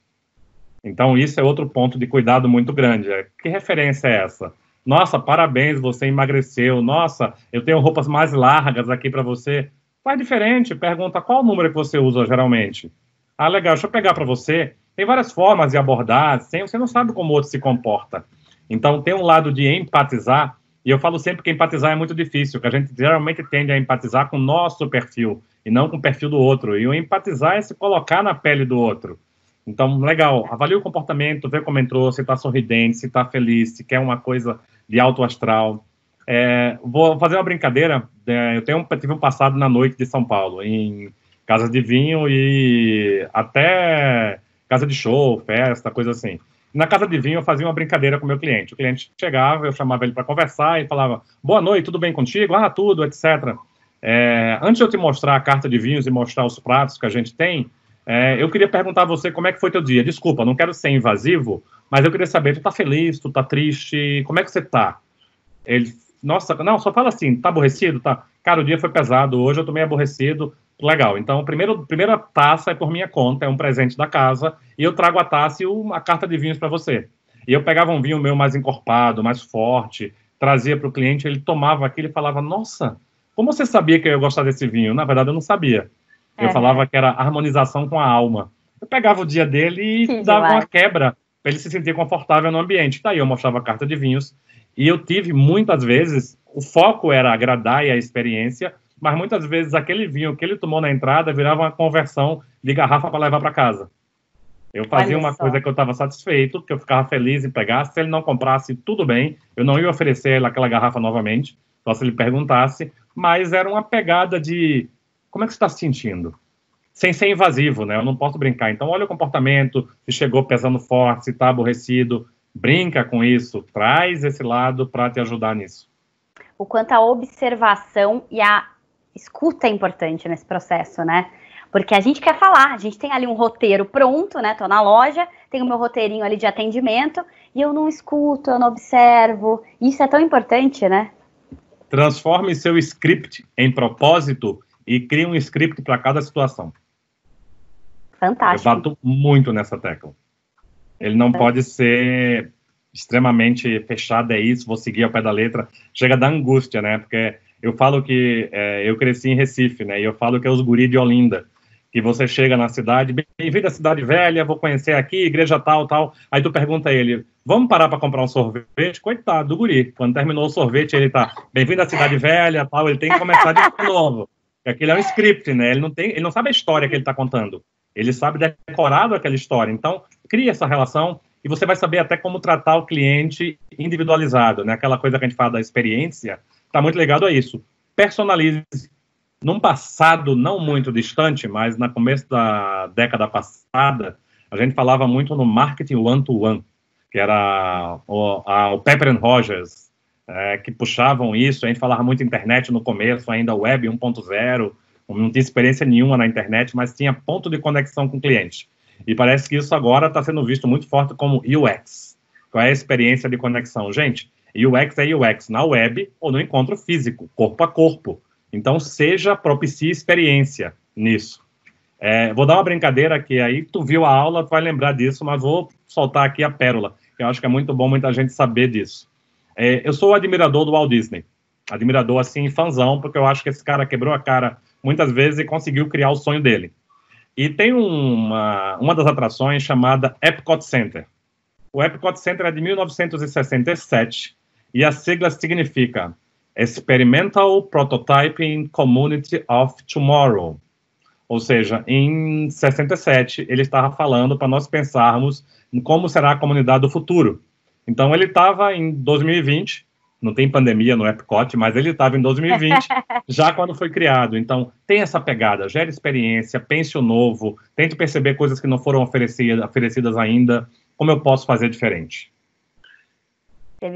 Então, isso é outro ponto de cuidado muito grande. É, que referência é essa? Nossa, parabéns, você emagreceu. Nossa, eu tenho roupas mais largas aqui para você. Faz diferente, pergunta qual número que você usa geralmente. Ah, legal, deixa eu pegar para você. Tem várias formas de abordar, sem, você não sabe como o outro se comporta. Então, tem um lado de empatizar, e eu falo sempre que empatizar é muito difícil, que a gente geralmente tende a empatizar com o nosso perfil, e não com o perfil do outro. E o empatizar é se colocar na pele do outro. Então, legal, avalie o comportamento, vê como entrou, se está sorridente, se está feliz, se quer uma coisa de alto astral. É, vou fazer uma brincadeira. É, eu tenho, tive um passado na noite de São Paulo, em casas de vinho e até casa de show, festa, coisa assim. Na casa de vinho, eu fazia uma brincadeira com o meu cliente. O cliente chegava, eu chamava ele para conversar e falava: Boa noite, tudo bem contigo? Ah, tudo, etc. É, antes de eu te mostrar a carta de vinhos e mostrar os pratos que a gente tem, é, eu queria perguntar a você como é que foi teu dia. Desculpa, não quero ser invasivo, mas eu queria saber: tu tá feliz, tu tá triste, como é que você tá? Ele, nossa, não, só fala assim: tá aborrecido? Tá. Cara, o dia foi pesado, hoje eu tô meio aborrecido. Legal. Então, a primeira taça é por minha conta, é um presente da casa, e eu trago a taça e uma carta de vinhos para você. E eu pegava um vinho meu mais encorpado, mais forte, trazia para o cliente, ele tomava aquilo e falava: Nossa, como você sabia que eu ia gostar desse vinho? Na verdade, eu não sabia. Eu é. falava que era harmonização com a alma. Eu pegava o dia dele e que dava demais. uma quebra para ele se sentir confortável no ambiente. Daí eu mostrava a carta de vinhos. E eu tive muitas vezes, o foco era agradar e a experiência, mas muitas vezes aquele vinho que ele tomou na entrada virava uma conversão de garrafa para levar para casa. Eu fazia uma coisa que eu estava satisfeito, que eu ficava feliz em pegar. Se ele não comprasse, tudo bem, eu não ia oferecer ele aquela garrafa novamente, só se ele perguntasse, mas era uma pegada de como é que você está se sentindo? sem ser invasivo, né? Eu não posso brincar. Então, olha o comportamento, se chegou pesando forte, se está aborrecido, brinca com isso, traz esse lado para te ajudar nisso. O quanto a observação e a escuta é importante nesse processo, né? Porque a gente quer falar, a gente tem ali um roteiro pronto, né? Tô na loja, tenho meu roteirinho ali de atendimento e eu não escuto, eu não observo. Isso é tão importante, né? Transforme seu script em propósito e crie um script para cada situação. Fantástico. Eu bato muito nessa tecla. Ele não pode ser extremamente fechado, é isso, vou seguir ao pé da letra. Chega da angústia, né? Porque eu falo que é, eu cresci em Recife, né? E eu falo que é os guri de Olinda. Que você chega na cidade, bem-vindo à cidade velha, vou conhecer aqui, igreja tal, tal. Aí tu pergunta a ele, vamos parar para comprar um sorvete? Coitado do guri. Quando terminou o sorvete, ele tá, bem-vindo à cidade velha, tal. Ele tem que começar de novo. Aquilo é um script, né? Ele não, tem, ele não sabe a história que ele está contando. Ele sabe decorado aquela história. Então, cria essa relação e você vai saber até como tratar o cliente individualizado, né? Aquela coisa que a gente fala da experiência, está muito ligado a isso. Personalize. Num passado não muito distante, mas no começo da década passada, a gente falava muito no marketing one-to-one, -one, que era o, a, o Pepper and Rogers, é, que puxavam isso. A gente falava muito internet no começo, ainda web 1.0, não tinha experiência nenhuma na internet, mas tinha ponto de conexão com o cliente. E parece que isso agora está sendo visto muito forte como UX. Qual é a experiência de conexão? Gente, UX é UX na web ou no encontro físico, corpo a corpo. Então, seja propicie experiência nisso. É, vou dar uma brincadeira que aí tu viu a aula, tu vai lembrar disso, mas vou soltar aqui a pérola, que eu acho que é muito bom muita gente saber disso. É, eu sou admirador do Walt Disney. Admirador, assim, fãzão, porque eu acho que esse cara quebrou a cara muitas vezes e conseguiu criar o sonho dele. E tem uma, uma das atrações chamada Epcot Center. O Epcot Center é de 1967 e a sigla significa Experimental Prototyping Community of Tomorrow. Ou seja, em 67 ele estava falando para nós pensarmos em como será a comunidade do futuro. Então ele estava em 2020 não tem pandemia no Epcot, mas ele estava em 2020, já quando foi criado. Então, tem essa pegada, gera experiência, pense o novo, tente perceber coisas que não foram oferecidas, oferecidas ainda, como eu posso fazer diferente.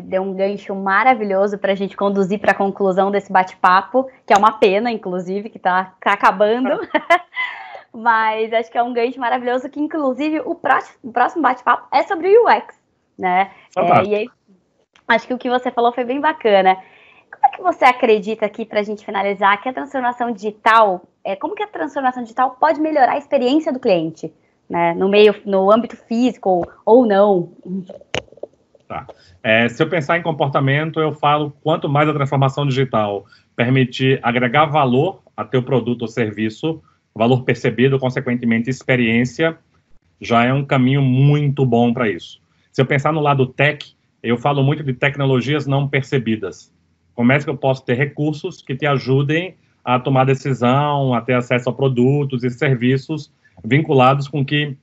Deu um gancho maravilhoso para a gente conduzir para a conclusão desse bate-papo, que é uma pena, inclusive, que está tá acabando. Mas acho que é um gancho maravilhoso que, inclusive, o próximo, o próximo bate-papo é sobre o UX, né? É, e aí, Acho que o que você falou foi bem bacana. Como é que você acredita aqui, para a gente finalizar, que a transformação digital, é, como que a transformação digital pode melhorar a experiência do cliente, né, no meio, no âmbito físico ou não? Tá. É, se eu pensar em comportamento, eu falo quanto mais a transformação digital permitir agregar valor a teu produto ou serviço, valor percebido, consequentemente experiência, já é um caminho muito bom para isso. Se eu pensar no lado tech, eu falo muito de tecnologias não percebidas. Como é que eu posso ter recursos que te ajudem a tomar decisão, a ter acesso a produtos e serviços vinculados com que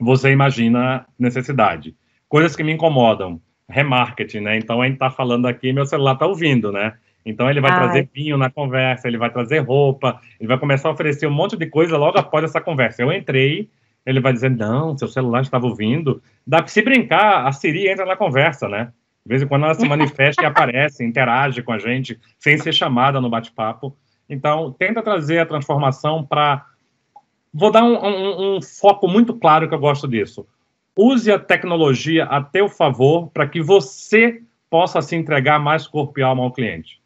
você imagina necessidade. Coisas que me incomodam. Remarketing, né? Então a gente está falando aqui, meu celular está ouvindo, né? Então ele vai Ai. trazer vinho na conversa, ele vai trazer roupa, ele vai começar a oferecer um monte de coisa logo após essa conversa. Eu entrei, ele vai dizer, não, seu celular estava ouvindo. Dá se brincar, a Siri entra na conversa, né? De vez em quando ela se manifesta e aparece, interage com a gente, sem ser chamada no bate-papo. Então, tenta trazer a transformação para. Vou dar um, um, um, foco muito claro que eu gosto disso. Use a tecnologia a teu favor para que você possa se entregar mais corpo e alma ao cliente.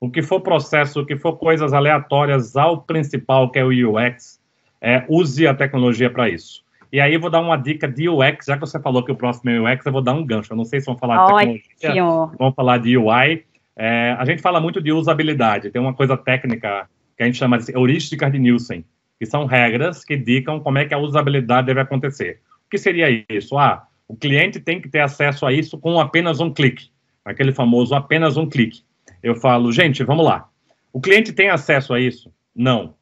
O que for processo, o que for coisas aleatórias ao principal, que é o UX, é, use a tecnologia para isso. E aí eu vou dar uma dica de UX, já que você falou que o próximo é UX, eu vou dar um gancho. Eu não sei se vão falar de tecnologia, vão falar de UI. É, a gente fala muito de usabilidade. Tem uma coisa técnica que a gente chama de heurísticas de Nielsen, que são regras que indicam como é que a usabilidade deve acontecer. O que seria isso? Ah, o cliente tem que ter acesso a isso com apenas um clique. Aquele famoso apenas um clique. Eu falo, gente, vamos lá. O cliente tem acesso a isso? Não.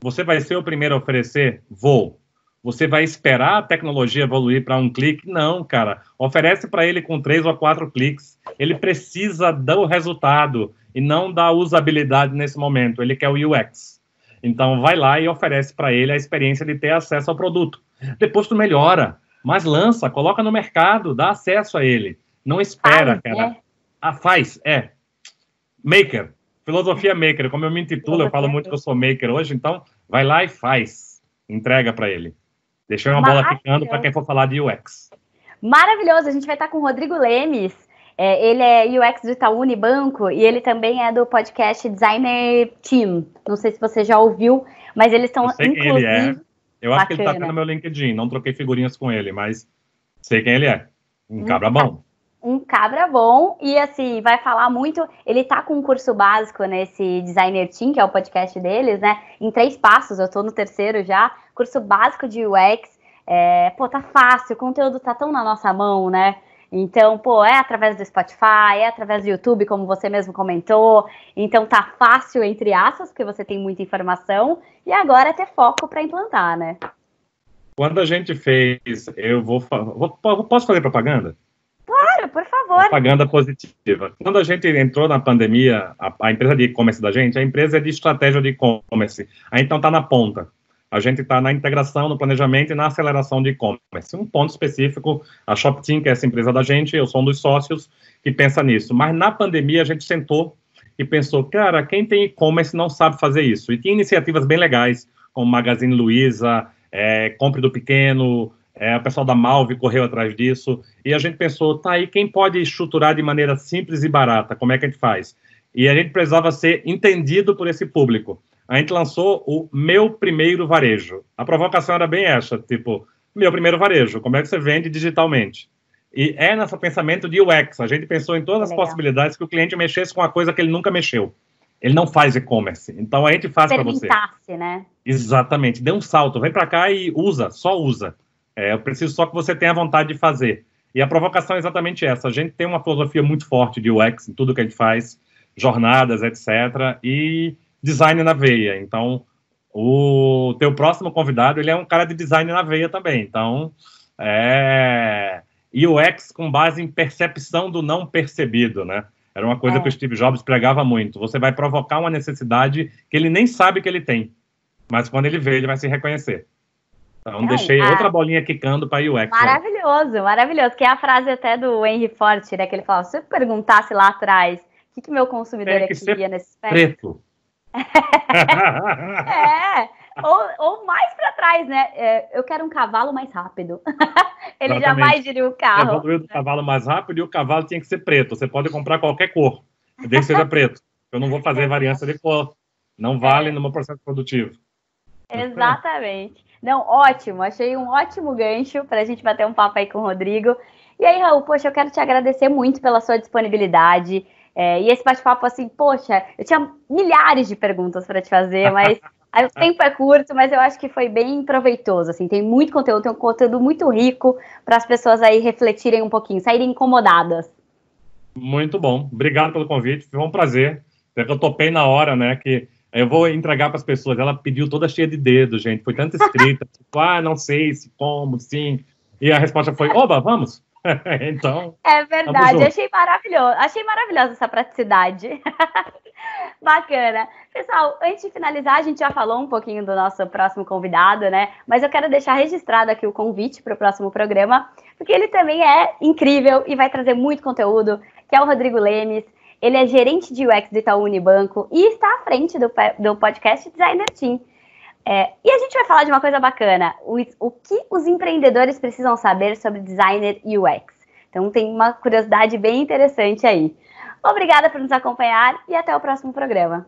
Você vai ser o primeiro a oferecer? Vou. Você vai esperar a tecnologia evoluir para um clique? Não, cara. Oferece para ele com três ou quatro cliques. Ele precisa do resultado e não da usabilidade nesse momento. Ele quer o UX. Então, vai lá e oferece para ele a experiência de ter acesso ao produto. Depois tu melhora, mas lança, coloca no mercado, dá acesso a ele. Não espera, faz, cara. É. Ah, faz, é. Maker. Filosofia maker. Como eu me intitulo, eu falo muito que eu sou maker hoje, então vai lá e faz. Entrega para ele. Deixei uma bola ficando para quem for falar de UX. Maravilhoso. A gente vai estar com o Rodrigo Lemes. É, ele é UX do Itaú Unibanco e ele também é do podcast Designer Team. Não sei se você já ouviu, mas eles estão inclusive. Ele é. Eu acho que ele está no meu LinkedIn. Não troquei figurinhas com ele, mas sei quem ele é. Um cabra bom um cabra bom e assim, vai falar muito. Ele tá com um curso básico nesse Designer Team, que é o podcast deles, né? Em três passos, eu tô no terceiro já. Curso básico de UX. É, pô, tá fácil, o conteúdo tá tão na nossa mão, né? Então, pô, é através do Spotify, é através do YouTube, como você mesmo comentou. Então tá fácil, entre aspas, porque você tem muita informação. E agora é ter foco para implantar, né? Quando a gente fez, eu vou, vou posso fazer propaganda? Claro, por favor. Propaganda positiva. Quando a gente entrou na pandemia, a, a empresa de e-commerce da gente, a empresa é de estratégia de e-commerce. A gente não está na ponta. A gente está na integração, no planejamento e na aceleração de e-commerce. Um ponto específico, a ShopTeam, que é essa empresa da gente, eu sou um dos sócios que pensa nisso. Mas na pandemia a gente sentou e pensou, cara, quem tem e-commerce não sabe fazer isso. E tinha iniciativas bem legais, como Magazine Luiza, é, Compre do Pequeno, é, o pessoal da Malve correu atrás disso, e a gente pensou, tá aí, quem pode estruturar de maneira simples e barata? Como é que a gente faz? E a gente precisava ser entendido por esse público. A gente lançou o Meu Primeiro Varejo. A provocação era bem essa, tipo, Meu Primeiro Varejo, como é que você vende digitalmente? E é nesse pensamento de UX. A gente pensou em todas as Legal. possibilidades que o cliente mexesse com a coisa que ele nunca mexeu. Ele não faz e-commerce. Então a gente faz para você. né? Exatamente. Dê um salto, vem para cá e usa, só usa. É, eu preciso só que você tenha vontade de fazer. E a provocação é exatamente essa. A gente tem uma filosofia muito forte de UX em tudo que a gente faz, jornadas, etc. E design na veia. Então, o teu próximo convidado, ele é um cara de design na veia também. Então, é... UX com base em percepção do não percebido, né? Era uma coisa é. que o Steve Jobs pregava muito. Você vai provocar uma necessidade que ele nem sabe que ele tem. Mas quando ele vê, ele vai se reconhecer. Então, deixei a... outra bolinha quicando para UX. Maravilhoso, né? maravilhoso. Que é a frase até do Henry Ford, né? Que ele fala: se eu perguntasse lá atrás o que, que meu consumidor é queria nesse preto. É, ou, ou mais para trás, né? É, eu quero um cavalo mais rápido. ele Exatamente. jamais diria o carro. Evoluiu do cavalo mais rápido e o cavalo tinha que ser preto. Você pode comprar qualquer cor, desde que seja preto. Eu não vou fazer variância de cor. Não vale no meu processo produtivo. Exatamente. Não, ótimo. Achei um ótimo gancho para a gente bater um papo aí com o Rodrigo. E aí, Raul, poxa, eu quero te agradecer muito pela sua disponibilidade. É, e esse bate-papo, assim, poxa, eu tinha milhares de perguntas para te fazer, mas o tempo é curto, mas eu acho que foi bem proveitoso. Assim, tem muito conteúdo, tem um conteúdo muito rico para as pessoas aí refletirem um pouquinho, saírem incomodadas. Muito bom. Obrigado pelo convite. Foi um prazer. Eu topei na hora, né? Que eu vou entregar para as pessoas. Ela pediu toda cheia de dedos, gente. Foi tanto escrita, tipo, ah, não sei se como, sim. E a resposta foi, oba, vamos. então. É verdade, achei maravilhoso. Achei maravilhosa essa praticidade. Bacana. Pessoal, antes de finalizar, a gente já falou um pouquinho do nosso próximo convidado, né? Mas eu quero deixar registrado aqui o convite para o próximo programa, porque ele também é incrível e vai trazer muito conteúdo, que é o Rodrigo Lemes. Ele é gerente de UX do Itaú Unibanco e está à frente do, do podcast Designer Team. É, e a gente vai falar de uma coisa bacana: o, o que os empreendedores precisam saber sobre designer UX. Então, tem uma curiosidade bem interessante aí. Obrigada por nos acompanhar e até o próximo programa.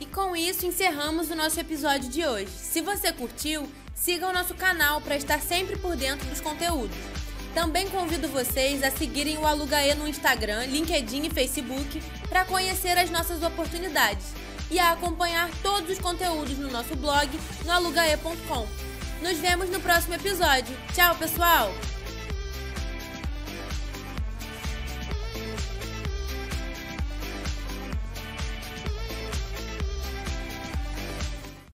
E com isso encerramos o nosso episódio de hoje. Se você curtiu, siga o nosso canal para estar sempre por dentro dos conteúdos. Também convido vocês a seguirem o Alugaê no Instagram, LinkedIn e Facebook para conhecer as nossas oportunidades e a acompanhar todos os conteúdos no nosso blog no alugaê.com. Nos vemos no próximo episódio. Tchau, pessoal!